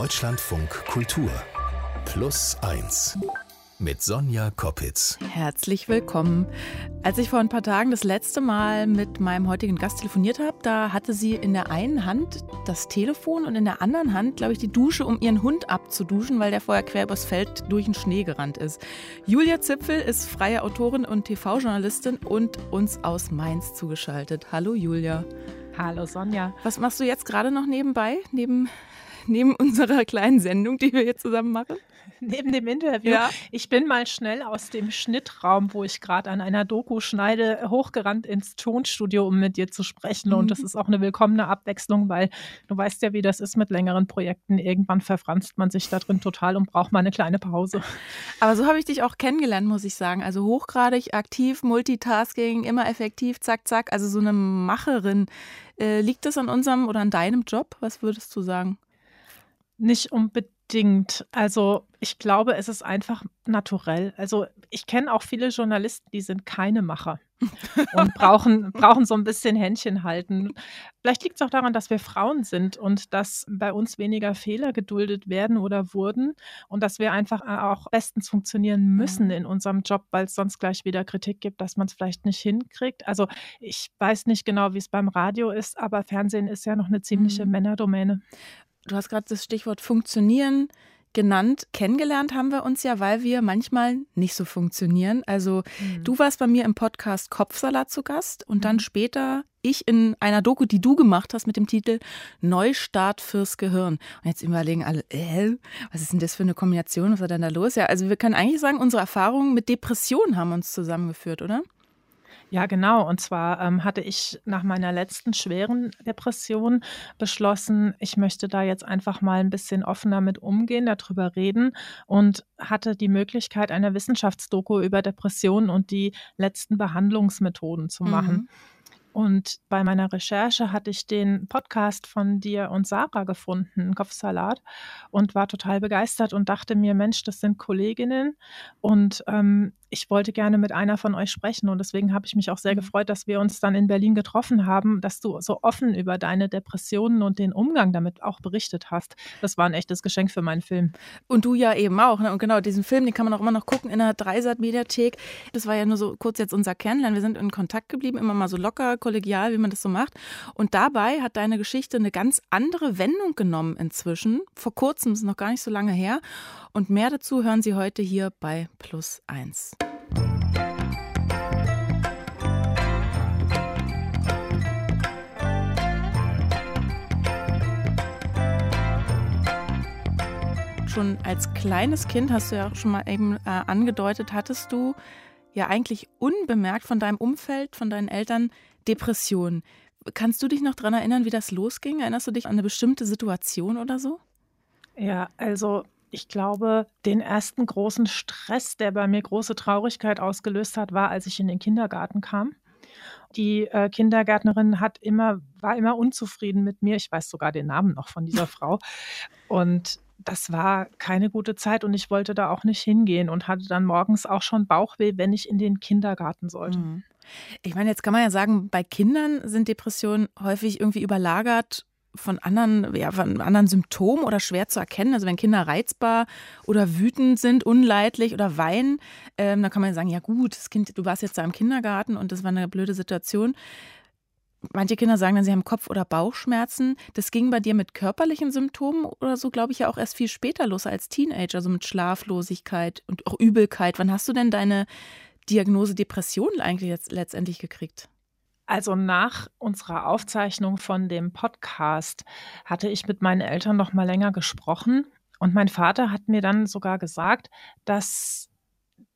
Deutschlandfunk Kultur Plus 1 mit Sonja Koppitz. Herzlich willkommen. Als ich vor ein paar Tagen das letzte Mal mit meinem heutigen Gast telefoniert habe, da hatte sie in der einen Hand das Telefon und in der anderen Hand, glaube ich, die Dusche, um ihren Hund abzuduschen, weil der vorher quer übers Feld durch den Schnee gerannt ist. Julia Zipfel ist freie Autorin und TV-Journalistin und uns aus Mainz zugeschaltet. Hallo Julia. Hallo Sonja. Was machst du jetzt gerade noch nebenbei, neben, neben unserer kleinen Sendung, die wir hier zusammen machen? neben dem Interview. Ja. Ich bin mal schnell aus dem Schnittraum, wo ich gerade an einer Doku schneide, hochgerannt ins Tonstudio, um mit dir zu sprechen. Mhm. Und das ist auch eine willkommene Abwechslung, weil du weißt ja, wie das ist mit längeren Projekten. Irgendwann verfranst man sich da drin total und braucht mal eine kleine Pause. Aber so habe ich dich auch kennengelernt, muss ich sagen. Also hochgradig aktiv, Multitasking, immer effektiv, zack, zack. Also so eine Macherin. Äh, liegt das an unserem oder an deinem Job? Was würdest du sagen? Nicht unbedingt. Also ich glaube, es ist einfach naturell. Also ich kenne auch viele Journalisten, die sind keine Macher und brauchen, brauchen so ein bisschen Händchen halten. Vielleicht liegt es auch daran, dass wir Frauen sind und dass bei uns weniger Fehler geduldet werden oder wurden und dass wir einfach auch bestens funktionieren müssen mhm. in unserem Job, weil es sonst gleich wieder Kritik gibt, dass man es vielleicht nicht hinkriegt. Also ich weiß nicht genau, wie es beim Radio ist, aber Fernsehen ist ja noch eine ziemliche mhm. Männerdomäne du hast gerade das Stichwort funktionieren genannt. Kennengelernt haben wir uns ja, weil wir manchmal nicht so funktionieren. Also mhm. du warst bei mir im Podcast Kopfsalat zu Gast und dann mhm. später ich in einer Doku, die du gemacht hast mit dem Titel Neustart fürs Gehirn. Und jetzt überlegen alle, äh, was ist denn das für eine Kombination? Was war denn da los? Ja, also wir können eigentlich sagen, unsere Erfahrungen mit Depressionen haben uns zusammengeführt, oder? Ja, genau. Und zwar ähm, hatte ich nach meiner letzten schweren Depression beschlossen, ich möchte da jetzt einfach mal ein bisschen offener mit umgehen, darüber reden und hatte die Möglichkeit, eine Wissenschaftsdoku über Depressionen und die letzten Behandlungsmethoden zu machen. Mhm. Und bei meiner Recherche hatte ich den Podcast von dir und Sarah gefunden, Kopfsalat, und war total begeistert und dachte mir, Mensch, das sind Kolleginnen und ähm, ich wollte gerne mit einer von euch sprechen und deswegen habe ich mich auch sehr mhm. gefreut, dass wir uns dann in Berlin getroffen haben, dass du so offen über deine Depressionen und den Umgang damit auch berichtet hast. Das war ein echtes Geschenk für meinen Film. Und du ja eben auch. Ne? Und genau, diesen Film, den kann man auch immer noch gucken in der Dreisat-Mediathek. Das war ja nur so kurz jetzt unser Kennenlernen. Wir sind in Kontakt geblieben, immer mal so locker, kollegial, wie man das so macht. Und dabei hat deine Geschichte eine ganz andere Wendung genommen inzwischen. Vor kurzem, ist noch gar nicht so lange her. Und mehr dazu hören Sie heute hier bei Plus 1. Schon als kleines Kind, hast du ja auch schon mal eben äh, angedeutet, hattest du ja eigentlich unbemerkt von deinem Umfeld, von deinen Eltern Depressionen. Kannst du dich noch daran erinnern, wie das losging? Erinnerst du dich an eine bestimmte Situation oder so? Ja, also ich glaube, den ersten großen Stress, der bei mir große Traurigkeit ausgelöst hat, war, als ich in den Kindergarten kam. Die äh, Kindergärtnerin hat immer, war immer unzufrieden mit mir. Ich weiß sogar den Namen noch von dieser Frau. Und das war keine gute Zeit und ich wollte da auch nicht hingehen und hatte dann morgens auch schon Bauchweh, wenn ich in den Kindergarten sollte. Mhm. Ich meine, jetzt kann man ja sagen, bei Kindern sind Depressionen häufig irgendwie überlagert von anderen, ja, von anderen Symptomen oder schwer zu erkennen. Also wenn Kinder reizbar oder wütend sind, unleidlich oder weinen, ähm, dann kann man sagen, ja gut, das Kind, du warst jetzt da im Kindergarten und das war eine blöde Situation. Manche Kinder sagen dann, sie haben Kopf- oder Bauchschmerzen. Das ging bei dir mit körperlichen Symptomen oder so, glaube ich, ja auch erst viel später los als Teenager, also mit Schlaflosigkeit und auch Übelkeit. Wann hast du denn deine Diagnose Depression eigentlich jetzt letztendlich gekriegt? Also nach unserer Aufzeichnung von dem Podcast hatte ich mit meinen Eltern noch mal länger gesprochen und mein Vater hat mir dann sogar gesagt, dass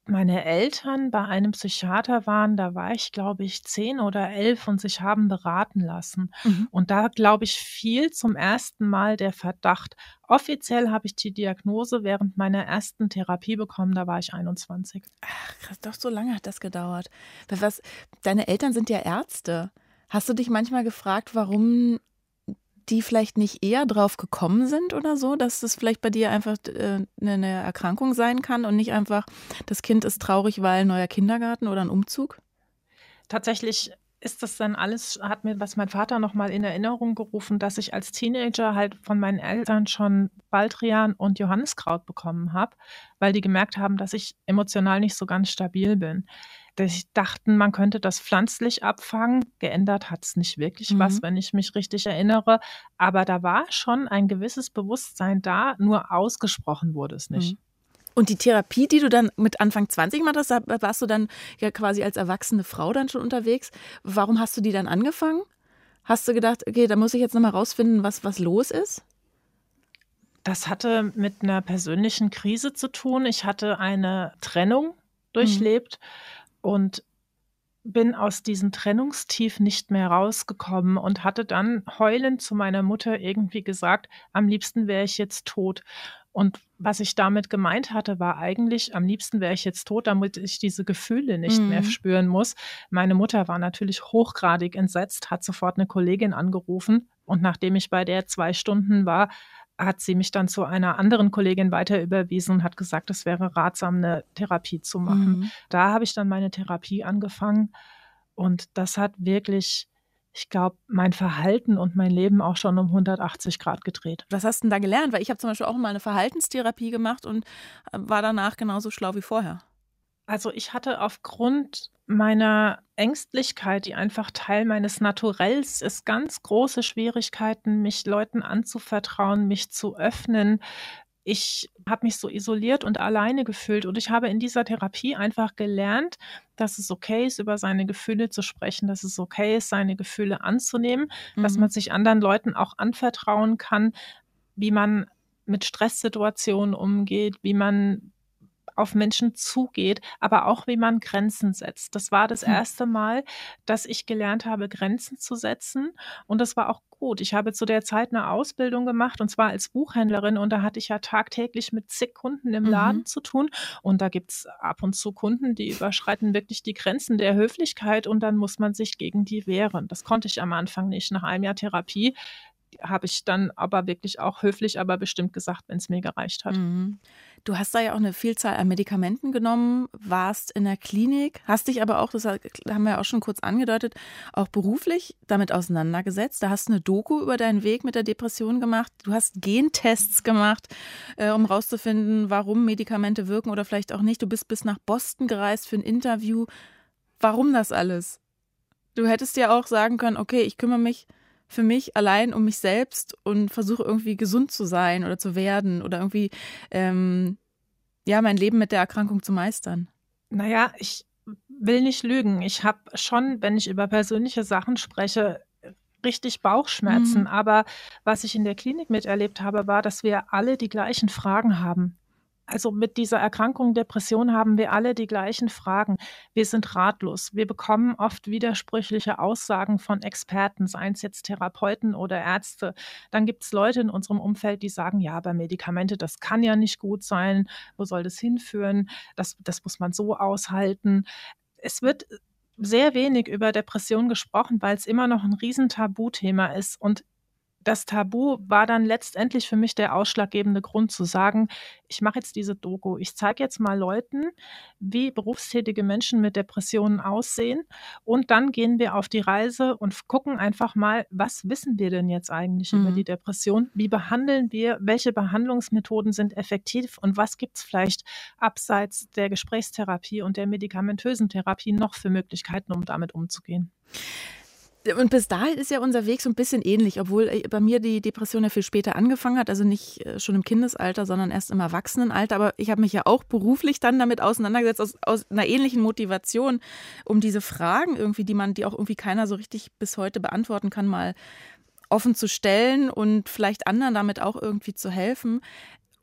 meine Eltern bei einem Psychiater waren, da war ich, glaube ich, zehn oder elf und sich haben beraten lassen. Mhm. Und da, glaube ich, fiel zum ersten Mal der Verdacht. Offiziell habe ich die Diagnose während meiner ersten Therapie bekommen, da war ich 21. Ach, krass, doch so lange hat das gedauert. Was, deine Eltern sind ja Ärzte. Hast du dich manchmal gefragt, warum die vielleicht nicht eher drauf gekommen sind oder so, dass das vielleicht bei dir einfach äh, eine Erkrankung sein kann und nicht einfach, das Kind ist traurig, weil ein neuer Kindergarten oder ein Umzug? Tatsächlich ist das dann alles, hat mir was mein Vater nochmal in Erinnerung gerufen, dass ich als Teenager halt von meinen Eltern schon Baldrian und Johanniskraut bekommen habe, weil die gemerkt haben, dass ich emotional nicht so ganz stabil bin. Die dachten, man könnte das pflanzlich abfangen. Geändert hat es nicht wirklich mhm. was, wenn ich mich richtig erinnere. Aber da war schon ein gewisses Bewusstsein da, nur ausgesprochen wurde es nicht. Mhm. Und die Therapie, die du dann mit Anfang 20 gemacht hast, da warst du dann ja quasi als erwachsene Frau dann schon unterwegs. Warum hast du die dann angefangen? Hast du gedacht, okay, da muss ich jetzt nochmal rausfinden, was, was los ist? Das hatte mit einer persönlichen Krise zu tun. Ich hatte eine Trennung durchlebt mhm. Und bin aus diesem Trennungstief nicht mehr rausgekommen und hatte dann heulend zu meiner Mutter irgendwie gesagt, am liebsten wäre ich jetzt tot. Und was ich damit gemeint hatte, war eigentlich, am liebsten wäre ich jetzt tot, damit ich diese Gefühle nicht mhm. mehr spüren muss. Meine Mutter war natürlich hochgradig entsetzt, hat sofort eine Kollegin angerufen und nachdem ich bei der zwei Stunden war, hat sie mich dann zu einer anderen Kollegin weiter überwiesen und hat gesagt, es wäre ratsam, eine Therapie zu machen. Mhm. Da habe ich dann meine Therapie angefangen und das hat wirklich ich glaube, mein Verhalten und mein Leben auch schon um 180 Grad gedreht. Was hast du denn da gelernt? Weil ich habe zum Beispiel auch mal eine Verhaltenstherapie gemacht und äh, war danach genauso schlau wie vorher. Also ich hatte aufgrund meiner Ängstlichkeit, die einfach Teil meines Naturells ist, ganz große Schwierigkeiten, mich Leuten anzuvertrauen, mich zu öffnen, ich habe mich so isoliert und alleine gefühlt und ich habe in dieser Therapie einfach gelernt, dass es okay ist, über seine Gefühle zu sprechen, dass es okay ist, seine Gefühle anzunehmen, mhm. dass man sich anderen Leuten auch anvertrauen kann, wie man mit Stresssituationen umgeht, wie man auf Menschen zugeht, aber auch wie man Grenzen setzt. Das war das hm. erste Mal, dass ich gelernt habe, Grenzen zu setzen. Und das war auch gut. Ich habe zu der Zeit eine Ausbildung gemacht und zwar als Buchhändlerin und da hatte ich ja tagtäglich mit zig Kunden im Laden mhm. zu tun. Und da gibt es ab und zu Kunden, die überschreiten wirklich die Grenzen der Höflichkeit und dann muss man sich gegen die wehren. Das konnte ich am Anfang nicht. Nach einem Jahr Therapie habe ich dann aber wirklich auch höflich, aber bestimmt gesagt, wenn es mir gereicht hat. Mhm. Du hast da ja auch eine Vielzahl an Medikamenten genommen, warst in der Klinik, hast dich aber auch, das haben wir ja auch schon kurz angedeutet, auch beruflich damit auseinandergesetzt. Da hast du eine Doku über deinen Weg mit der Depression gemacht. Du hast Gentests gemacht, äh, um rauszufinden, warum Medikamente wirken oder vielleicht auch nicht. Du bist bis nach Boston gereist für ein Interview. Warum das alles? Du hättest ja auch sagen können, okay, ich kümmere mich für mich allein um mich selbst und versuche irgendwie gesund zu sein oder zu werden oder irgendwie ähm, ja mein Leben mit der Erkrankung zu meistern. Naja, ich will nicht lügen. Ich habe schon, wenn ich über persönliche Sachen spreche, richtig Bauchschmerzen. Mhm. Aber was ich in der Klinik miterlebt habe, war, dass wir alle die gleichen Fragen haben. Also mit dieser Erkrankung Depression haben wir alle die gleichen Fragen. Wir sind ratlos. Wir bekommen oft widersprüchliche Aussagen von Experten, seien es jetzt Therapeuten oder Ärzte. Dann gibt es Leute in unserem Umfeld, die sagen, ja, aber Medikamente, das kann ja nicht gut sein. Wo soll das hinführen? Das, das muss man so aushalten. Es wird sehr wenig über Depression gesprochen, weil es immer noch ein Riesentabuthema ist. Und das Tabu war dann letztendlich für mich der ausschlaggebende Grund zu sagen, ich mache jetzt diese Doku. Ich zeige jetzt mal Leuten, wie berufstätige Menschen mit Depressionen aussehen. Und dann gehen wir auf die Reise und gucken einfach mal, was wissen wir denn jetzt eigentlich mhm. über die Depression? Wie behandeln wir? Welche Behandlungsmethoden sind effektiv? Und was gibt es vielleicht abseits der Gesprächstherapie und der medikamentösen Therapie noch für Möglichkeiten, um damit umzugehen? Und bis dahin ist ja unser Weg so ein bisschen ähnlich, obwohl äh, bei mir die Depression ja viel später angefangen hat, also nicht äh, schon im Kindesalter, sondern erst im Erwachsenenalter. Aber ich habe mich ja auch beruflich dann damit auseinandergesetzt, aus, aus, einer ähnlichen Motivation, um diese Fragen irgendwie, die man, die auch irgendwie keiner so richtig bis heute beantworten kann, mal offen zu stellen und vielleicht anderen damit auch irgendwie zu helfen.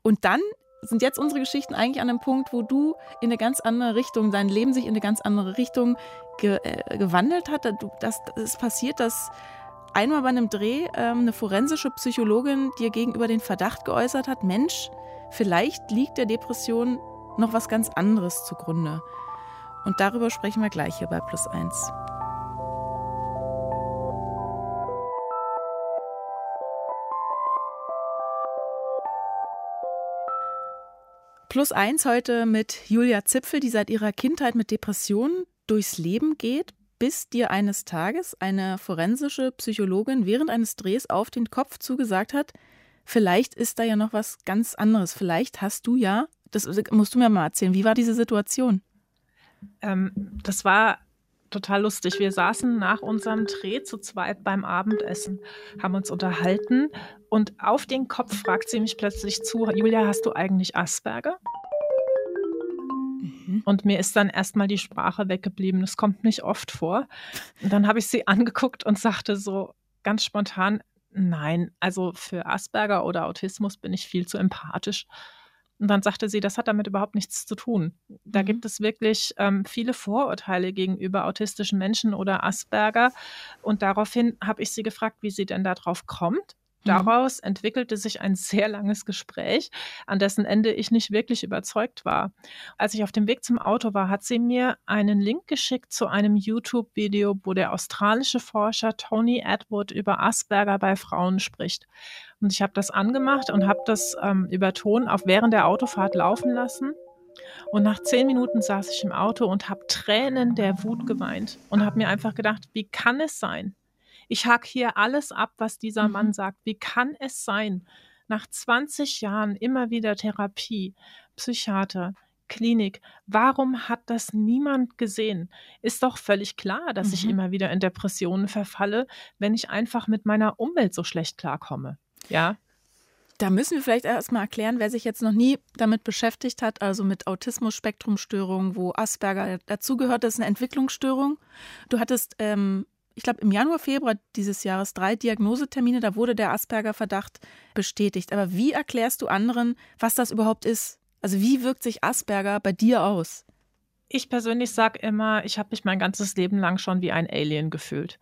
Und dann sind jetzt unsere Geschichten eigentlich an einem Punkt, wo du in eine ganz andere Richtung, dein Leben sich in eine ganz andere Richtung ge äh, gewandelt hat. Das, ist passiert, dass einmal bei einem Dreh ähm, eine forensische Psychologin dir gegenüber den Verdacht geäußert hat, Mensch, vielleicht liegt der Depression noch was ganz anderes zugrunde. Und darüber sprechen wir gleich hier bei Plus 1. Plus eins heute mit Julia Zipfel, die seit ihrer Kindheit mit Depressionen durchs Leben geht, bis dir eines Tages eine forensische Psychologin während eines Drehs auf den Kopf zugesagt hat, vielleicht ist da ja noch was ganz anderes. Vielleicht hast du ja, das musst du mir mal erzählen, wie war diese Situation? Ähm, das war total lustig. Wir saßen nach unserem Dreh zu zweit beim Abendessen, haben uns unterhalten und auf den Kopf fragt sie mich plötzlich zu, Julia, hast du eigentlich Asperger? Mhm. Und mir ist dann erstmal die Sprache weggeblieben. Das kommt nicht oft vor. Und dann habe ich sie angeguckt und sagte so ganz spontan, nein, also für Asperger oder Autismus bin ich viel zu empathisch. Und dann sagte sie, das hat damit überhaupt nichts zu tun. Da mhm. gibt es wirklich ähm, viele Vorurteile gegenüber autistischen Menschen oder Asperger. Und daraufhin habe ich sie gefragt, wie sie denn darauf kommt. Mhm. Daraus entwickelte sich ein sehr langes Gespräch, an dessen Ende ich nicht wirklich überzeugt war. Als ich auf dem Weg zum Auto war, hat sie mir einen Link geschickt zu einem YouTube-Video, wo der australische Forscher Tony Edward über Asperger bei Frauen spricht. Und ich habe das angemacht und habe das ähm, über Ton auch während der Autofahrt laufen lassen. Und nach zehn Minuten saß ich im Auto und habe Tränen der Wut geweint und habe mir einfach gedacht, wie kann es sein, ich hack hier alles ab, was dieser mhm. Mann sagt. Wie kann es sein, nach 20 Jahren immer wieder Therapie, Psychiater, Klinik, warum hat das niemand gesehen? Ist doch völlig klar, dass mhm. ich immer wieder in Depressionen verfalle, wenn ich einfach mit meiner Umwelt so schlecht klarkomme. Ja. Da müssen wir vielleicht erstmal erklären, wer sich jetzt noch nie damit beschäftigt hat, also mit Autismus-Spektrumstörungen, wo Asperger dazugehört, das ist eine Entwicklungsstörung. Du hattest ähm, ich glaube, im Januar, Februar dieses Jahres drei Diagnosetermine, da wurde der Asperger-Verdacht bestätigt. Aber wie erklärst du anderen, was das überhaupt ist? Also wie wirkt sich Asperger bei dir aus? Ich persönlich sage immer, ich habe mich mein ganzes Leben lang schon wie ein Alien gefühlt.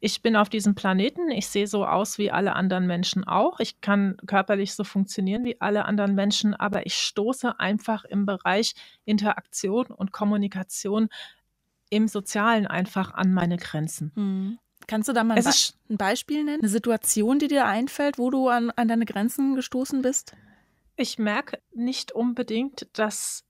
Ich bin auf diesem Planeten, ich sehe so aus wie alle anderen Menschen auch. Ich kann körperlich so funktionieren wie alle anderen Menschen, aber ich stoße einfach im Bereich Interaktion und Kommunikation im Sozialen einfach an meine Grenzen. Mhm. Kannst du da mal ein, Be ein, Beispiel nennen? Eine Situation, die dir einfällt, wo du an, an deine Grenzen gestoßen bist? Ich merke nicht unbedingt, dass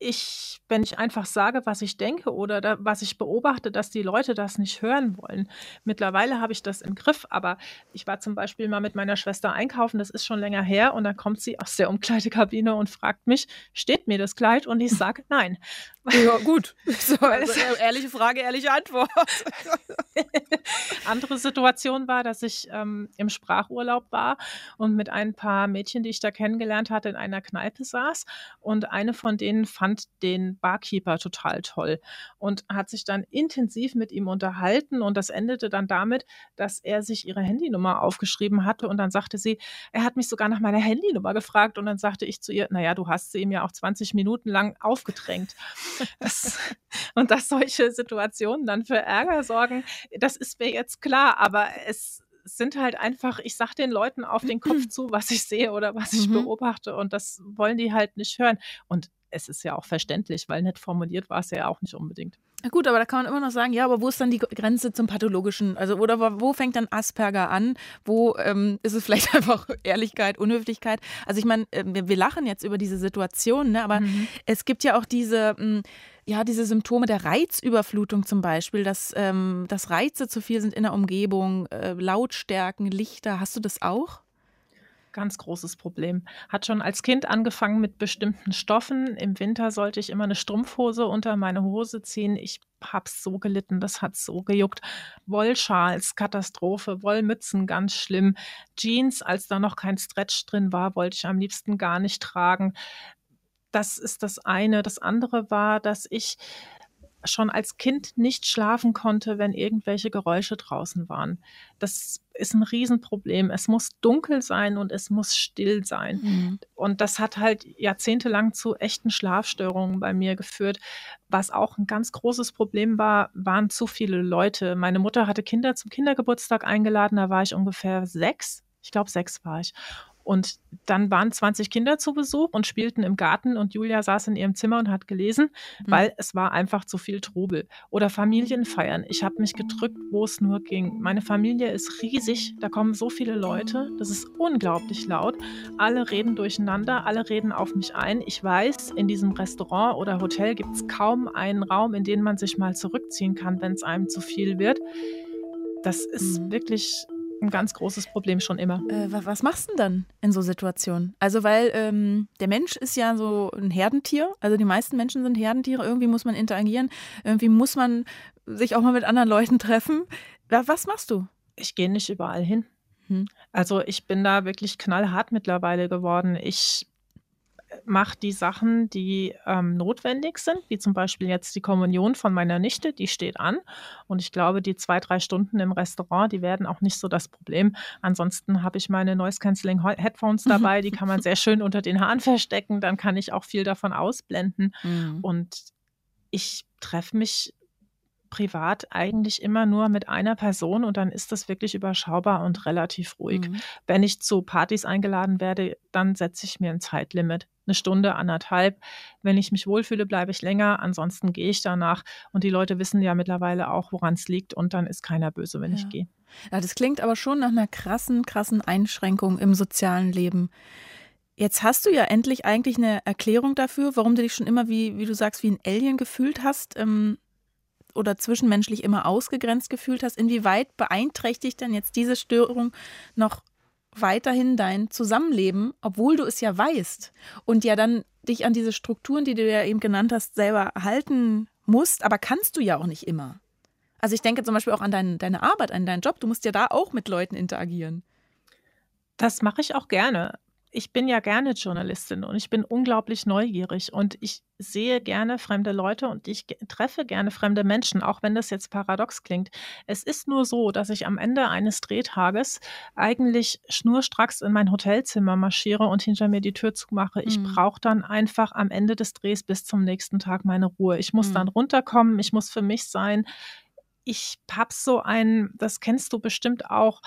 ich, wenn ich einfach sage, was ich denke oder da, was ich beobachte, dass die Leute das nicht hören wollen. Mittlerweile habe ich das im Griff, aber ich war zum Beispiel mal mit meiner Schwester einkaufen, das ist schon länger her, und dann kommt sie aus der Umkleidekabine und fragt mich, steht mir das Kleid? Und ich sage nein. Ja, gut. So, also, ehrliche Frage, ehrliche Antwort. Andere Situation war, dass ich ähm, im Sprachurlaub war und mit ein paar Mädchen, die ich da kennengelernt hatte, in einer Kneipe saß. Und eine von denen fand den Barkeeper total toll und hat sich dann intensiv mit ihm unterhalten. Und das endete dann damit, dass er sich ihre Handynummer aufgeschrieben hatte. Und dann sagte sie, er hat mich sogar nach meiner Handynummer gefragt. Und dann sagte ich zu ihr, naja, du hast sie ihm ja auch 20 Minuten lang aufgedrängt. Das, und dass solche Situationen dann für Ärger sorgen, das ist mir jetzt klar, aber es sind halt einfach, ich sag den Leuten auf den Kopf zu, was ich sehe oder was ich mhm. beobachte und das wollen die halt nicht hören. Und es ist ja auch verständlich, weil nett formuliert war es ja auch nicht unbedingt. Na gut, aber da kann man immer noch sagen, ja, aber wo ist dann die Grenze zum Pathologischen? Also, oder wo fängt dann Asperger an? Wo ähm, ist es vielleicht einfach Ehrlichkeit, Unhöflichkeit? Also, ich meine, äh, wir, wir, lachen jetzt über diese Situation, ne? aber mhm. es gibt ja auch diese, mh, hm, ja, diese Symptome der Reizüberflutung zum Beispiel, dass, ähm, dass Reize zu viel sind in der Umgebung, äh, Lautstärken, Lichter. Hast du das auch? Ganz großes Problem. Hat schon als Kind angefangen mit bestimmten Stoffen. Im Winter sollte ich immer eine Strumpfhose unter meine Hose ziehen. Ich habe so gelitten, das hat so gejuckt. Wollschals, Katastrophe. Wollmützen, ganz schlimm. Jeans, als da noch kein Stretch drin war, wollte ich am liebsten gar nicht tragen. Das ist das eine. Das andere war, dass ich schon als Kind nicht schlafen konnte, wenn irgendwelche Geräusche draußen waren. Das ist ein Riesenproblem. Es muss dunkel sein und es muss still sein. Mhm. Und das hat halt jahrzehntelang zu echten Schlafstörungen bei mir geführt. Was auch ein ganz großes Problem war, waren zu viele Leute. Meine Mutter hatte Kinder zum Kindergeburtstag eingeladen, da war ich ungefähr sechs. Ich glaube, sechs war ich. Und dann waren 20 Kinder zu Besuch und spielten im Garten und Julia saß in ihrem Zimmer und hat gelesen, mhm. weil es war einfach zu viel Trubel. Oder Familienfeiern. Ich habe mich gedrückt, wo es nur ging. Meine Familie ist riesig, da kommen so viele Leute, das ist unglaublich laut. Alle reden durcheinander, alle reden auf mich ein. Ich weiß, in diesem Restaurant oder Hotel gibt es kaum einen Raum, in den man sich mal zurückziehen kann, wenn es einem zu viel wird. Das ist mhm. wirklich ein ganz großes Problem schon immer. Äh, was machst du denn dann in so Situationen? Also, weil ähm, der Mensch ist ja so ein Herdentier. Also, die meisten Menschen sind Herdentiere. Irgendwie muss man interagieren. Irgendwie muss man sich auch mal mit anderen Leuten treffen. Was machst du? Ich gehe nicht überall hin. Hm. Also, ich bin da wirklich knallhart mittlerweile geworden. Ich mache die Sachen, die ähm, notwendig sind, wie zum Beispiel jetzt die Kommunion von meiner Nichte, die steht an. Und ich glaube, die zwei, drei Stunden im Restaurant, die werden auch nicht so das Problem. Ansonsten habe ich meine Noise Cancelling Headphones dabei, die kann man sehr schön unter den Haaren verstecken. Dann kann ich auch viel davon ausblenden. Mhm. Und ich treffe mich privat eigentlich immer nur mit einer Person und dann ist das wirklich überschaubar und relativ ruhig. Mhm. Wenn ich zu Partys eingeladen werde, dann setze ich mir ein Zeitlimit eine Stunde, anderthalb. Wenn ich mich wohlfühle, bleibe ich länger. Ansonsten gehe ich danach. Und die Leute wissen ja mittlerweile auch, woran es liegt. Und dann ist keiner böse, wenn ja. ich gehe. Ja, das klingt aber schon nach einer krassen, krassen Einschränkung im sozialen Leben. Jetzt hast du ja endlich eigentlich eine Erklärung dafür, warum du dich schon immer, wie, wie du sagst, wie ein Alien gefühlt hast ähm, oder zwischenmenschlich immer ausgegrenzt gefühlt hast. Inwieweit beeinträchtigt denn jetzt diese Störung noch weiterhin dein Zusammenleben, obwohl du es ja weißt und ja dann dich an diese Strukturen, die du ja eben genannt hast, selber halten musst, aber kannst du ja auch nicht immer. Also ich denke zum Beispiel auch an dein, deine Arbeit, an deinen Job. Du musst ja da auch mit Leuten interagieren. Das mache ich auch gerne ich bin ja gerne Journalistin und ich bin unglaublich neugierig und ich sehe gerne fremde Leute und ich treffe gerne fremde Menschen, auch wenn das jetzt paradox klingt. Es ist nur so, dass ich am Ende eines Drehtages eigentlich schnurstracks in mein Hotelzimmer marschiere und hinter mir die Tür zumache. Ich mhm. brauche dann einfach am Ende des Drehs bis zum nächsten Tag meine Ruhe. Ich muss mhm. dann runterkommen, ich muss für mich sein. Ich habe so ein, das kennst du bestimmt auch,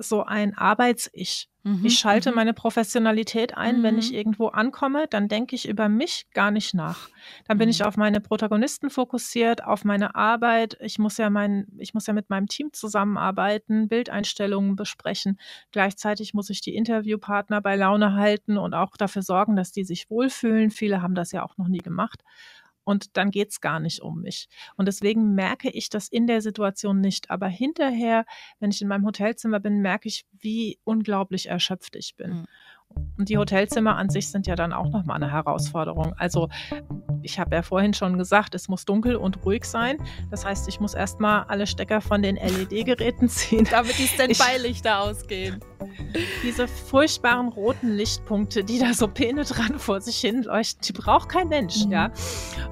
so ein Arbeits-Ich. Mhm, ich schalte mhm. meine Professionalität ein, mhm. wenn ich mhm. irgendwo ankomme, dann denke ich über mich gar nicht nach. Dann bin ich mhm. auf meine Protagonisten fokussiert, auf meine Arbeit. Ich muss ja mein, ich muss ja mit meinem Team zusammenarbeiten, Bildeinstellungen besprechen. Gleichzeitig muss ich die Interviewpartner bei Laune halten und auch dafür sorgen, dass die sich wohlfühlen. Viele haben das ja auch noch nie gemacht und dann geht es gar nicht um mich. Und deswegen merke ich das in der Situation nicht. Aber hinterher, wenn ich in meinem Hotelzimmer bin, merke ich, wie unglaublich erschöpft ich bin. Mhm. Und die Hotelzimmer an sich sind ja dann auch nochmal eine Herausforderung. Also ich habe ja vorhin schon gesagt, es muss dunkel und ruhig sein. Das heißt, ich muss erstmal alle Stecker von den LED-Geräten ziehen. Damit die Standby-Lichter ausgehen. Diese furchtbaren roten Lichtpunkte, die da so penetrant vor sich hin leuchten, die braucht kein Mensch, mhm. ja.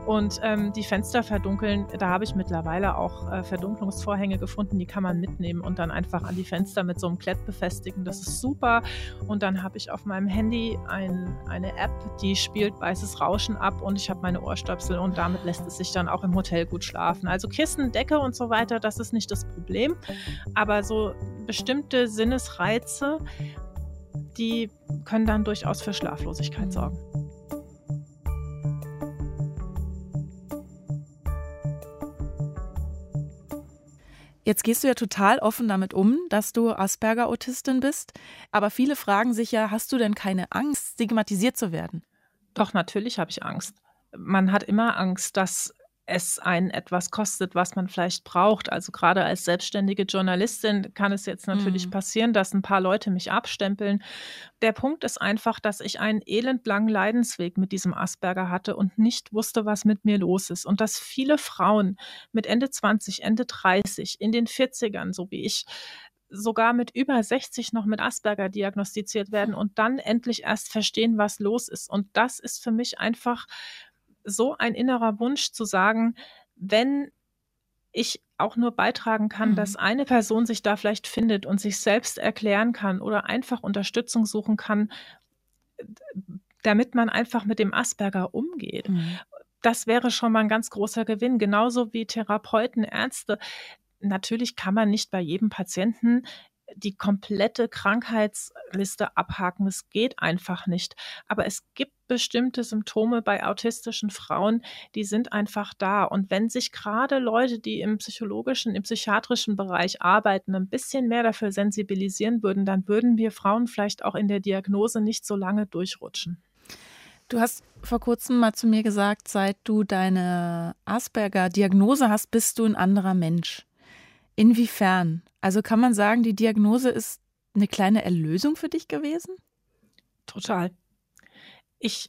Und ähm, die Fenster verdunkeln, da habe ich mittlerweile auch äh, Verdunklungsvorhänge gefunden, die kann man mitnehmen und dann einfach an die Fenster mit so einem Klett befestigen. Das ist super. Und dann habe ich auf meinem Handy ein, eine App, die spielt weißes Rauschen ab und ich habe meine Ohrstöpsel und damit lässt es sich dann auch im Hotel gut schlafen. Also Kissen, Decke und so weiter, das ist nicht das Problem. Aber so bestimmte Sinnesreize, die können dann durchaus für Schlaflosigkeit sorgen. Jetzt gehst du ja total offen damit um, dass du Asperger-Autistin bist. Aber viele fragen sich ja, hast du denn keine Angst, stigmatisiert zu werden? Doch, natürlich habe ich Angst. Man hat immer Angst, dass es einen etwas kostet, was man vielleicht braucht. Also gerade als selbstständige Journalistin kann es jetzt natürlich mhm. passieren, dass ein paar Leute mich abstempeln. Der Punkt ist einfach, dass ich einen elendlangen Leidensweg mit diesem Asperger hatte und nicht wusste, was mit mir los ist. Und dass viele Frauen mit Ende 20, Ende 30, in den 40ern, so wie ich, sogar mit über 60 noch mit Asperger diagnostiziert werden und dann endlich erst verstehen, was los ist. Und das ist für mich einfach so ein innerer Wunsch zu sagen, wenn ich auch nur beitragen kann, mhm. dass eine Person sich da vielleicht findet und sich selbst erklären kann oder einfach Unterstützung suchen kann, damit man einfach mit dem Asperger umgeht. Mhm. Das wäre schon mal ein ganz großer Gewinn. Genauso wie Therapeuten, Ärzte. Natürlich kann man nicht bei jedem Patienten die komplette Krankheitsliste abhaken. Es geht einfach nicht. Aber es gibt bestimmte Symptome bei autistischen Frauen, die sind einfach da. Und wenn sich gerade Leute, die im psychologischen, im psychiatrischen Bereich arbeiten, ein bisschen mehr dafür sensibilisieren würden, dann würden wir Frauen vielleicht auch in der Diagnose nicht so lange durchrutschen. Du hast vor kurzem mal zu mir gesagt, seit du deine Asperger-Diagnose hast, bist du ein anderer Mensch. Inwiefern? Also kann man sagen, die Diagnose ist eine kleine Erlösung für dich gewesen? Total. Ich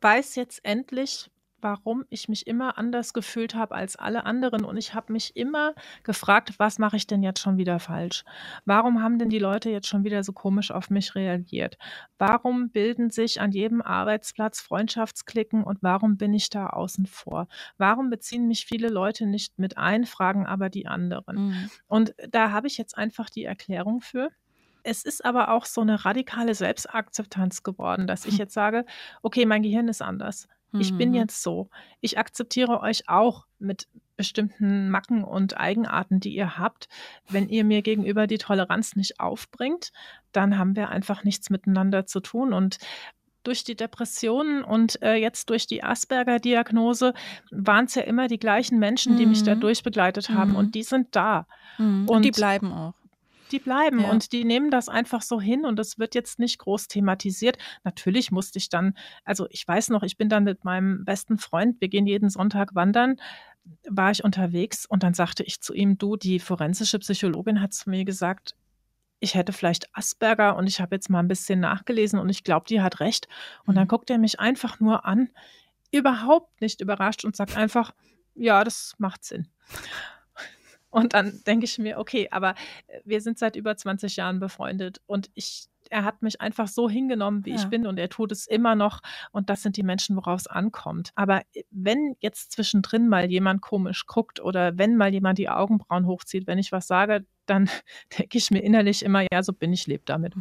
weiß jetzt endlich, warum ich mich immer anders gefühlt habe als alle anderen. Und ich habe mich immer gefragt, was mache ich denn jetzt schon wieder falsch? Warum haben denn die Leute jetzt schon wieder so komisch auf mich reagiert? Warum bilden sich an jedem Arbeitsplatz Freundschaftsklicken und warum bin ich da außen vor? Warum beziehen mich viele Leute nicht mit ein, fragen aber die anderen? Mhm. Und da habe ich jetzt einfach die Erklärung für. Es ist aber auch so eine radikale Selbstakzeptanz geworden, dass ich hm. jetzt sage, okay, mein Gehirn ist anders. Ich bin mhm. jetzt so. Ich akzeptiere euch auch mit bestimmten Macken und Eigenarten, die ihr habt. Wenn ihr mir gegenüber die Toleranz nicht aufbringt, dann haben wir einfach nichts miteinander zu tun. Und durch die Depressionen und äh, jetzt durch die Asperger-Diagnose waren es ja immer die gleichen Menschen, die mich da mhm. durchbegleitet haben. Mhm. Und die sind da. Mhm. Und, und die bleiben auch die bleiben ja. und die nehmen das einfach so hin und es wird jetzt nicht groß thematisiert. Natürlich musste ich dann, also ich weiß noch, ich bin dann mit meinem besten Freund, wir gehen jeden Sonntag wandern, war ich unterwegs und dann sagte ich zu ihm, du, die forensische Psychologin hat zu mir gesagt, ich hätte vielleicht Asperger und ich habe jetzt mal ein bisschen nachgelesen und ich glaube, die hat recht. Und dann mhm. guckt er mich einfach nur an, überhaupt nicht überrascht und sagt einfach, ja, das macht Sinn. Und dann denke ich mir, okay, aber äh, wir sind seit über 20 Jahren befreundet und ich er hat mich einfach so hingenommen, wie ja. ich bin und er tut es immer noch und das sind die Menschen, worauf es ankommt. Aber äh, wenn jetzt zwischendrin mal jemand komisch guckt oder wenn mal jemand die Augenbrauen hochzieht, wenn ich was sage, dann denke ich mir innerlich immer, ja, so bin ich, lebe damit.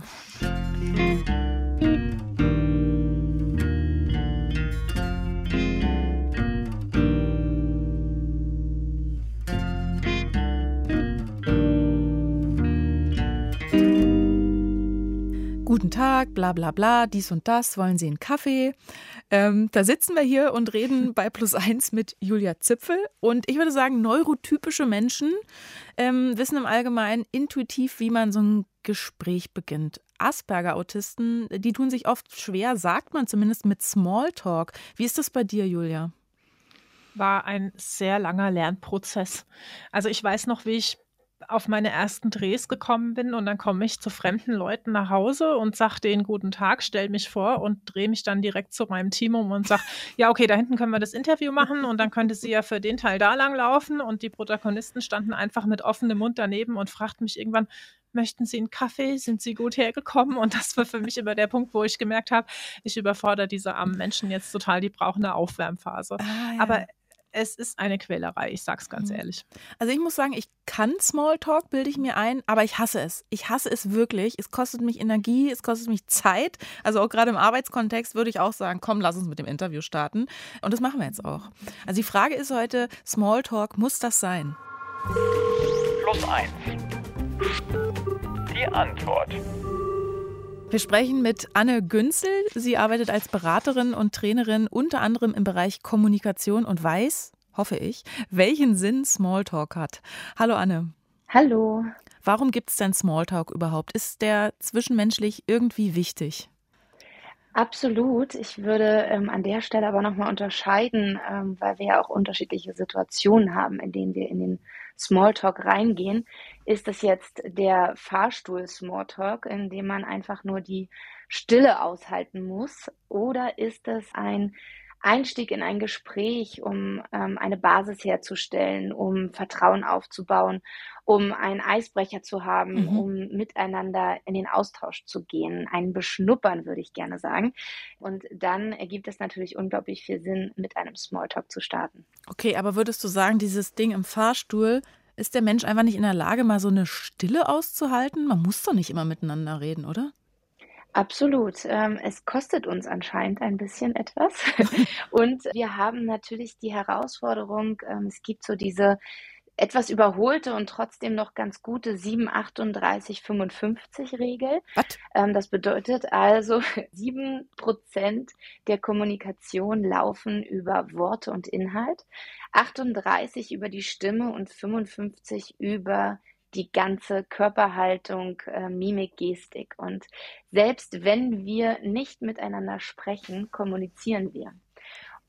Guten Tag, bla bla bla, dies und das, wollen Sie einen Kaffee? Ähm, da sitzen wir hier und reden bei Plus Eins mit Julia Zipfel. Und ich würde sagen, neurotypische Menschen ähm, wissen im Allgemeinen intuitiv, wie man so ein Gespräch beginnt. Asperger-Autisten, die tun sich oft schwer, sagt man zumindest mit Smalltalk. Wie ist das bei dir, Julia? War ein sehr langer Lernprozess. Also ich weiß noch, wie ich auf meine ersten Drehs gekommen bin und dann komme ich zu fremden Leuten nach Hause und sage denen guten Tag, stelle mich vor und drehe mich dann direkt zu meinem Team um und sage, ja, okay, da hinten können wir das Interview machen und dann könnte sie ja für den Teil da lang laufen und die Protagonisten standen einfach mit offenem Mund daneben und fragten mich irgendwann, möchten Sie einen Kaffee? Sind Sie gut hergekommen? Und das war für mich immer der Punkt, wo ich gemerkt habe, ich überfordere diese armen Menschen jetzt total, die brauchen eine Aufwärmphase. Ah, ja. Aber es ist eine Quälerei, ich sag's ganz mhm. ehrlich. Also ich muss sagen, ich kann Smalltalk, bilde ich mir ein, aber ich hasse es. Ich hasse es wirklich. Es kostet mich Energie, es kostet mich Zeit. Also auch gerade im Arbeitskontext würde ich auch sagen, komm, lass uns mit dem Interview starten. Und das machen wir jetzt auch. Also die Frage ist heute, Smalltalk, muss das sein? Plus eins. Die Antwort. Wir sprechen mit Anne Günzel. Sie arbeitet als Beraterin und Trainerin unter anderem im Bereich Kommunikation und weiß, hoffe ich, welchen Sinn Smalltalk hat. Hallo Anne. Hallo. Warum gibt es denn Smalltalk überhaupt? Ist der zwischenmenschlich irgendwie wichtig? Absolut. Ich würde ähm, an der Stelle aber nochmal unterscheiden, ähm, weil wir ja auch unterschiedliche Situationen haben, in denen wir in den Smalltalk reingehen. Ist es jetzt der Fahrstuhl-Smalltalk, in dem man einfach nur die Stille aushalten muss? Oder ist es ein Einstieg in ein Gespräch, um ähm, eine Basis herzustellen, um Vertrauen aufzubauen, um einen Eisbrecher zu haben, mhm. um miteinander in den Austausch zu gehen, ein Beschnuppern, würde ich gerne sagen. Und dann ergibt es natürlich unglaublich viel Sinn, mit einem Smalltalk zu starten. Okay, aber würdest du sagen, dieses Ding im Fahrstuhl, ist der Mensch einfach nicht in der Lage, mal so eine Stille auszuhalten? Man muss doch nicht immer miteinander reden, oder? Absolut. Ähm, es kostet uns anscheinend ein bisschen etwas. Und wir haben natürlich die Herausforderung, ähm, es gibt so diese etwas überholte und trotzdem noch ganz gute 7, 38, 55 Regel. Ähm, das bedeutet also, 7 Prozent der Kommunikation laufen über Worte und Inhalt, 38 über die Stimme und 55 über die ganze Körperhaltung, äh, Mimik, Gestik. Und selbst wenn wir nicht miteinander sprechen, kommunizieren wir.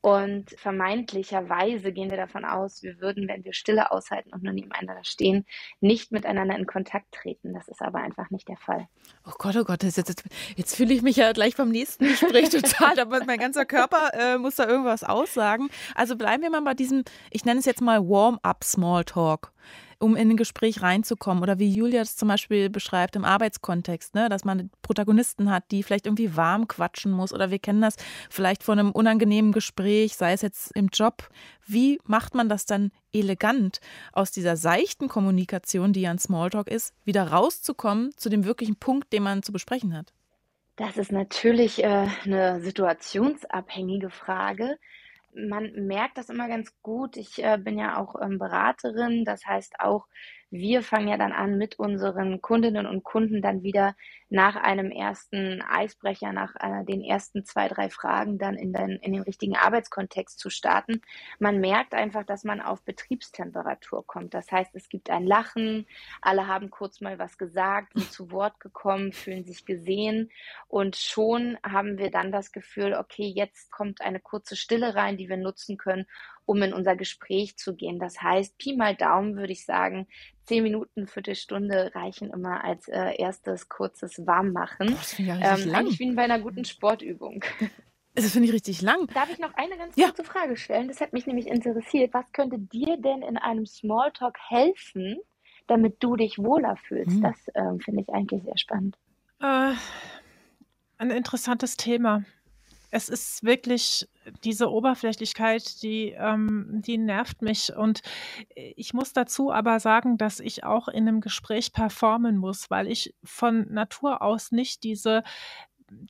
Und vermeintlicherweise gehen wir davon aus, wir würden, wenn wir Stille aushalten und nur nebeneinander stehen, nicht miteinander in Kontakt treten. Das ist aber einfach nicht der Fall. Oh Gott, oh Gott, jetzt, jetzt, jetzt fühle ich mich ja gleich beim nächsten Gespräch total, aber mein ganzer Körper äh, muss da irgendwas aussagen. Also bleiben wir mal bei diesem, ich nenne es jetzt mal Warm-up-Smalltalk um in ein Gespräch reinzukommen. Oder wie Julia es zum Beispiel beschreibt im Arbeitskontext, ne? dass man Protagonisten hat, die vielleicht irgendwie warm quatschen muss. Oder wir kennen das vielleicht von einem unangenehmen Gespräch, sei es jetzt im Job. Wie macht man das dann elegant, aus dieser seichten Kommunikation, die ja ein Smalltalk ist, wieder rauszukommen zu dem wirklichen Punkt, den man zu besprechen hat? Das ist natürlich äh, eine situationsabhängige Frage man merkt das immer ganz gut. Ich äh, bin ja auch ähm, Beraterin, das heißt auch wir fangen ja dann an, mit unseren Kundinnen und Kunden dann wieder nach einem ersten Eisbrecher, nach äh, den ersten zwei, drei Fragen dann in den, in den richtigen Arbeitskontext zu starten. Man merkt einfach, dass man auf Betriebstemperatur kommt. Das heißt, es gibt ein Lachen, alle haben kurz mal was gesagt, sind zu Wort gekommen, fühlen sich gesehen und schon haben wir dann das Gefühl, okay, jetzt kommt eine kurze Stille rein, die wir nutzen können, um in unser Gespräch zu gehen. Das heißt, Pi mal Daumen würde ich sagen, zehn Minuten, Viertelstunde reichen immer als äh, erstes kurzes Warmmachen. Boah, das finde ich ja ähm, lang. Eigentlich wie bei einer guten Sportübung. Das finde ich richtig lang. Darf ich noch eine ganz ja. kurze Frage stellen? Das hat mich nämlich interessiert. Was könnte dir denn in einem Smalltalk helfen, damit du dich wohler fühlst? Hm. Das ähm, finde ich eigentlich sehr spannend. Äh, ein interessantes Thema es ist wirklich diese Oberflächlichkeit, die, ähm, die nervt mich. Und ich muss dazu aber sagen, dass ich auch in einem Gespräch performen muss, weil ich von Natur aus nicht diese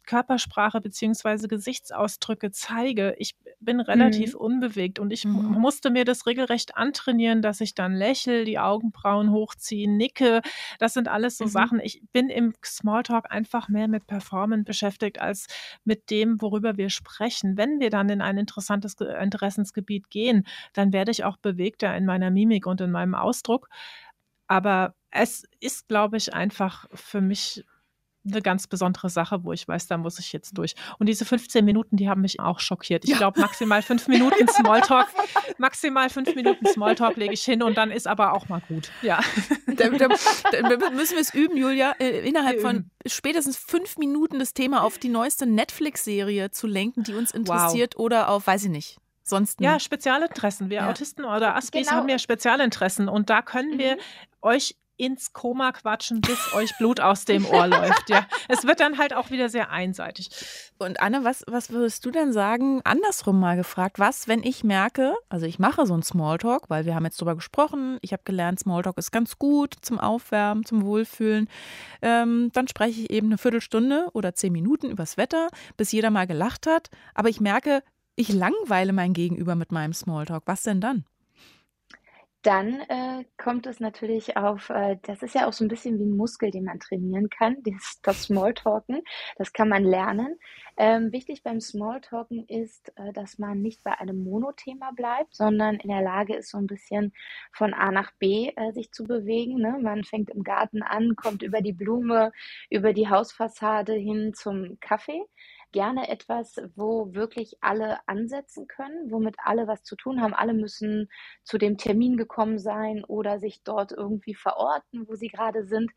Körpersprache beziehungsweise Gesichtsausdrücke zeige. Ich bin relativ mhm. unbewegt und ich mhm. musste mir das regelrecht antrainieren, dass ich dann lächle, die Augenbrauen hochziehe, nicke. Das sind alles so mhm. Sachen. Ich bin im Smalltalk einfach mehr mit Performen beschäftigt als mit dem, worüber wir sprechen. Wenn wir dann in ein interessantes Interessensgebiet gehen, dann werde ich auch bewegter in meiner Mimik und in meinem Ausdruck. Aber es ist, glaube ich, einfach für mich eine ganz besondere Sache, wo ich weiß, da muss ich jetzt durch. Und diese 15 Minuten, die haben mich auch schockiert. Ich ja. glaube, maximal fünf Minuten Smalltalk, maximal fünf Minuten Smalltalk lege ich hin und dann ist aber auch mal gut. Ja. Da, da, da müssen wir es üben, Julia, äh, innerhalb von spätestens fünf Minuten das Thema auf die neueste Netflix-Serie zu lenken, die uns interessiert wow. oder auf, weiß ich nicht. Sonst ja, Spezialinteressen. Wir ja. Autisten oder Aspis genau. haben ja Spezialinteressen und da können wir mhm. euch ins Koma quatschen, bis euch Blut aus dem Ohr läuft. Ja, es wird dann halt auch wieder sehr einseitig. Und Anne, was, was würdest du denn sagen, andersrum mal gefragt, was, wenn ich merke, also ich mache so einen Smalltalk, weil wir haben jetzt drüber gesprochen, ich habe gelernt, Smalltalk ist ganz gut zum Aufwärmen, zum Wohlfühlen, ähm, dann spreche ich eben eine Viertelstunde oder zehn Minuten übers Wetter, bis jeder mal gelacht hat, aber ich merke, ich langweile mein Gegenüber mit meinem Smalltalk. Was denn dann? Dann äh, kommt es natürlich auf, äh, das ist ja auch so ein bisschen wie ein Muskel, den man trainieren kann, das, das Smalltalken. Das kann man lernen. Ähm, wichtig beim Smalltalken ist, äh, dass man nicht bei einem Monothema bleibt, sondern in der Lage ist, so ein bisschen von A nach B äh, sich zu bewegen. Ne? Man fängt im Garten an, kommt über die Blume, über die Hausfassade hin zum Kaffee gerne etwas, wo wirklich alle ansetzen können, womit alle was zu tun haben. Alle müssen zu dem Termin gekommen sein oder sich dort irgendwie verorten, wo sie gerade sind.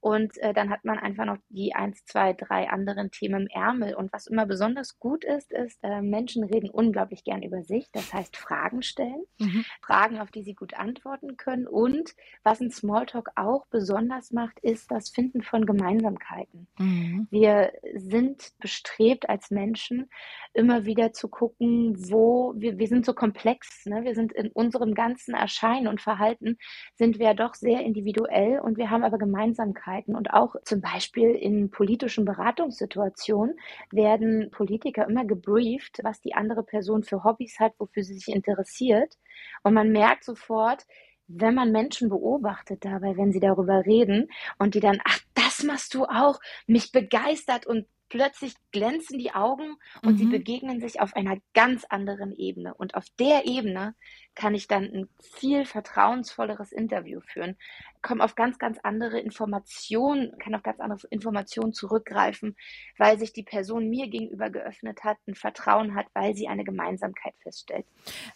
Und äh, dann hat man einfach noch die eins, zwei, drei anderen Themen im Ärmel. Und was immer besonders gut ist, ist, äh, Menschen reden unglaublich gern über sich. Das heißt, Fragen stellen, mhm. Fragen, auf die sie gut antworten können. Und was ein Smalltalk auch besonders macht, ist das Finden von Gemeinsamkeiten. Mhm. Wir sind bestrebt, als Menschen, immer wieder zu gucken, wo wir, wir sind so komplex, ne? wir sind in unserem ganzen Erscheinen und Verhalten sind wir doch sehr individuell und wir haben aber Gemeinsamkeiten. Und auch zum Beispiel in politischen Beratungssituationen werden Politiker immer gebrieft, was die andere Person für Hobbys hat, wofür sie sich interessiert. Und man merkt sofort, wenn man Menschen beobachtet dabei, wenn sie darüber reden und die dann, ach, das machst du auch, mich begeistert und plötzlich glänzen die Augen und mhm. sie begegnen sich auf einer ganz anderen Ebene. Und auf der Ebene kann ich dann ein viel vertrauensvolleres Interview führen, komme auf ganz, ganz andere Informationen, kann auf ganz andere Informationen zurückgreifen, weil sich die Person mir gegenüber geöffnet hat, ein Vertrauen hat, weil sie eine Gemeinsamkeit feststellt.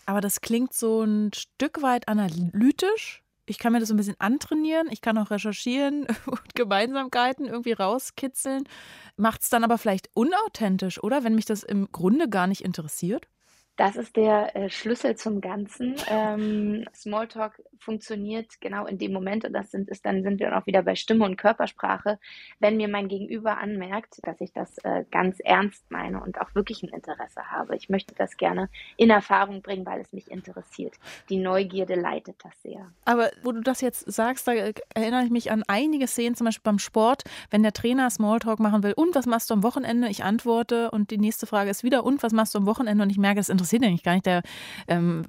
Aber das klingt so ein Stück weit analytisch ich kann mir das so ein bisschen antrainieren, ich kann auch recherchieren und Gemeinsamkeiten irgendwie rauskitzeln. Macht es dann aber vielleicht unauthentisch, oder? Wenn mich das im Grunde gar nicht interessiert? Das ist der äh, Schlüssel zum Ganzen. Ähm, Smalltalk funktioniert genau in dem Moment, und das sind, ist, dann sind wir auch wieder bei Stimme und Körpersprache, wenn mir mein Gegenüber anmerkt, dass ich das äh, ganz ernst meine und auch wirklich ein Interesse habe. Ich möchte das gerne in Erfahrung bringen, weil es mich interessiert. Die Neugierde leitet das sehr. Aber wo du das jetzt sagst, da äh, erinnere ich mich an einige Szenen, zum Beispiel beim Sport, wenn der Trainer Smalltalk machen will, und was machst du am Wochenende? Ich antworte und die nächste Frage ist wieder, und was machst du am Wochenende? Und ich merke, es interessiert interessiert eigentlich gar nicht. Der ähm,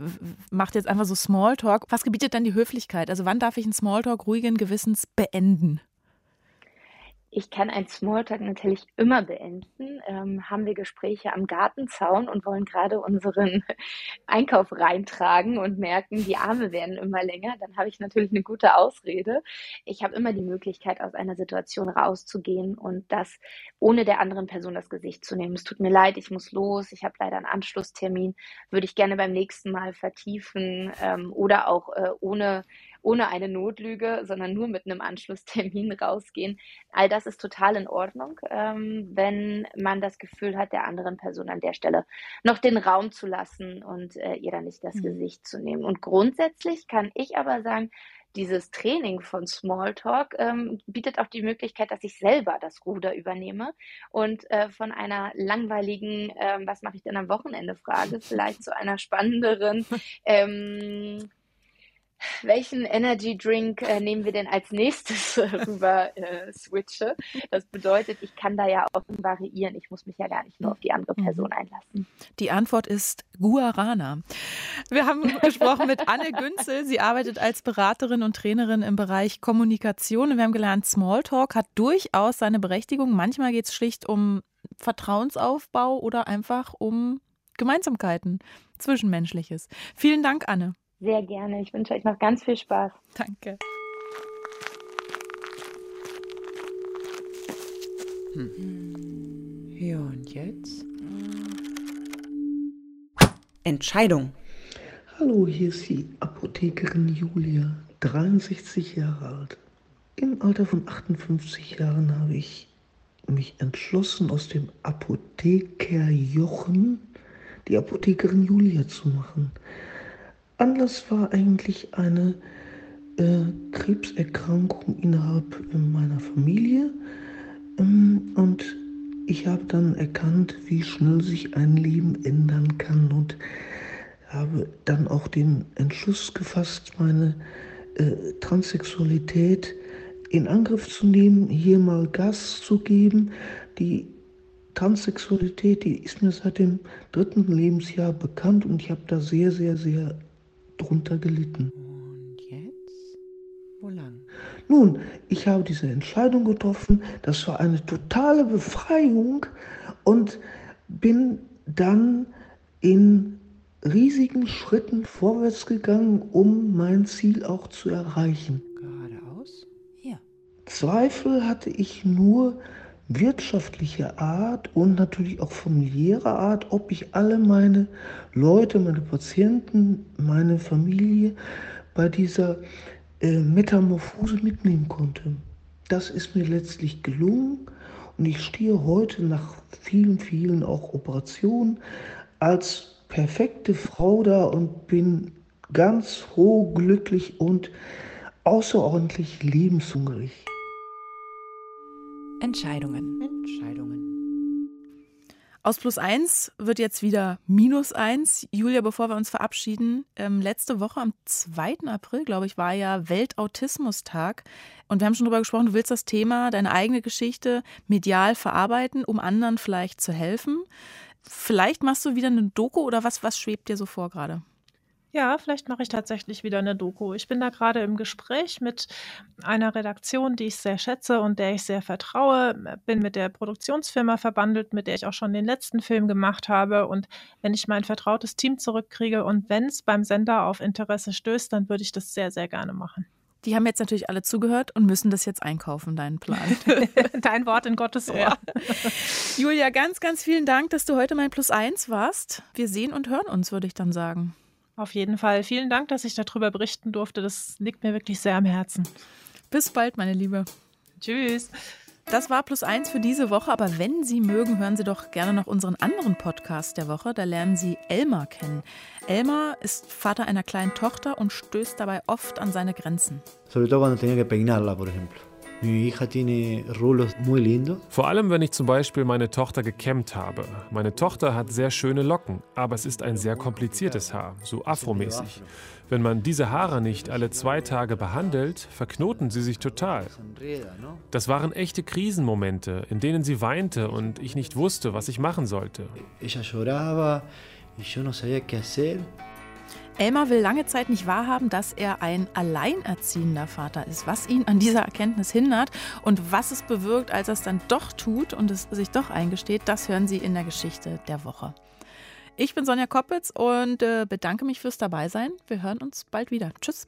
macht jetzt einfach so Smalltalk. Was gebietet dann die Höflichkeit? Also wann darf ich einen Smalltalk ruhigen Gewissens beenden? Ich kann ein Smalltalk natürlich immer beenden. Ähm, haben wir Gespräche am Gartenzaun und wollen gerade unseren Einkauf reintragen und merken, die Arme werden immer länger, dann habe ich natürlich eine gute Ausrede. Ich habe immer die Möglichkeit, aus einer Situation rauszugehen und das ohne der anderen Person das Gesicht zu nehmen. Es tut mir leid, ich muss los, ich habe leider einen Anschlusstermin, würde ich gerne beim nächsten Mal vertiefen ähm, oder auch äh, ohne ohne eine Notlüge, sondern nur mit einem Anschlusstermin rausgehen. All das ist total in Ordnung, ähm, wenn man das Gefühl hat, der anderen Person an der Stelle noch den Raum zu lassen und äh, ihr dann nicht das mhm. Gesicht zu nehmen. Und grundsätzlich kann ich aber sagen, dieses Training von Smalltalk ähm, bietet auch die Möglichkeit, dass ich selber das Ruder übernehme und äh, von einer langweiligen, äh, was mache ich denn am Wochenende Frage, vielleicht zu einer spannenderen, ähm, welchen Energy Drink äh, nehmen wir denn als nächstes äh, rüber äh, switche. Das bedeutet, ich kann da ja auch variieren. Ich muss mich ja gar nicht nur auf die andere mhm. Person einlassen. Die Antwort ist Guarana. Wir haben gesprochen mit Anne Günzel. Sie arbeitet als Beraterin und Trainerin im Bereich Kommunikation. Und wir haben gelernt, Smalltalk hat durchaus seine Berechtigung. Manchmal geht es schlicht um Vertrauensaufbau oder einfach um Gemeinsamkeiten, Zwischenmenschliches. Vielen Dank, Anne. Sehr gerne. Ich wünsche euch noch ganz viel Spaß. Danke. Hm. Ja, und jetzt? Entscheidung. Hallo, hier ist die Apothekerin Julia, 63 Jahre alt. Im Alter von 58 Jahren habe ich mich entschlossen, aus dem Apotheker Jochen die Apothekerin Julia zu machen. Anlass war eigentlich eine äh, Krebserkrankung innerhalb äh, meiner Familie. Ähm, und ich habe dann erkannt, wie schnell sich ein Leben ändern kann und habe dann auch den Entschluss gefasst, meine äh, Transsexualität in Angriff zu nehmen, hier mal Gas zu geben. Die Transsexualität, die ist mir seit dem dritten Lebensjahr bekannt und ich habe da sehr, sehr, sehr drunter gelitten. Und jetzt? Wo lang? Nun, ich habe diese Entscheidung getroffen. Das war eine totale Befreiung und bin dann in riesigen Schritten vorwärts gegangen, um mein Ziel auch zu erreichen. Geradeaus? Hier. Zweifel hatte ich nur wirtschaftlicher Art und natürlich auch familiärer Art, ob ich alle meine Leute, meine Patienten, meine Familie bei dieser äh, Metamorphose mitnehmen konnte. Das ist mir letztlich gelungen und ich stehe heute nach vielen, vielen auch Operationen als perfekte Frau da und bin ganz hoch glücklich und außerordentlich lebenshungrig. Entscheidungen. Entscheidungen. Aus plus eins wird jetzt wieder minus eins. Julia, bevor wir uns verabschieden, ähm, letzte Woche am 2. April, glaube ich, war ja Weltautismustag. Und wir haben schon darüber gesprochen, du willst das Thema, deine eigene Geschichte medial verarbeiten, um anderen vielleicht zu helfen. Vielleicht machst du wieder eine Doku oder was, was schwebt dir so vor gerade? Ja, vielleicht mache ich tatsächlich wieder eine Doku. Ich bin da gerade im Gespräch mit einer Redaktion, die ich sehr schätze und der ich sehr vertraue. Bin mit der Produktionsfirma verbandelt, mit der ich auch schon den letzten Film gemacht habe. Und wenn ich mein vertrautes Team zurückkriege und wenn es beim Sender auf Interesse stößt, dann würde ich das sehr, sehr gerne machen. Die haben jetzt natürlich alle zugehört und müssen das jetzt einkaufen, deinen Plan. Dein Wort in Gottes Ohr. Ja. Julia, ganz, ganz vielen Dank, dass du heute mein Plus eins warst. Wir sehen und hören uns, würde ich dann sagen. Auf jeden Fall. Vielen Dank, dass ich darüber berichten durfte. Das liegt mir wirklich sehr am Herzen. Bis bald, meine Liebe. Tschüss. Das war plus eins für diese Woche, aber wenn Sie mögen, hören Sie doch gerne noch unseren anderen Podcast der Woche. Da lernen Sie Elmar kennen. Elmar ist Vater einer kleinen Tochter und stößt dabei oft an seine Grenzen. Sobre todo cuando tenía que peinarla, por ejemplo. Mi hija tiene rulos muy lindos. Vor allem, wenn ich zum Beispiel meine Tochter gekämmt habe. Meine Tochter hat sehr schöne Locken, aber es ist ein sehr kompliziertes Haar, so afromäßig. Wenn man diese Haare nicht alle zwei Tage behandelt, verknoten sie sich total. Das waren echte Krisenmomente, in denen sie weinte und ich nicht wusste, was ich machen sollte. Ella lloraba y yo no sabía qué hacer. Elmar will lange Zeit nicht wahrhaben, dass er ein alleinerziehender Vater ist. Was ihn an dieser Erkenntnis hindert und was es bewirkt, als er es dann doch tut und es sich doch eingesteht, das hören Sie in der Geschichte der Woche. Ich bin Sonja Koppitz und äh, bedanke mich fürs Dabeisein. Wir hören uns bald wieder. Tschüss.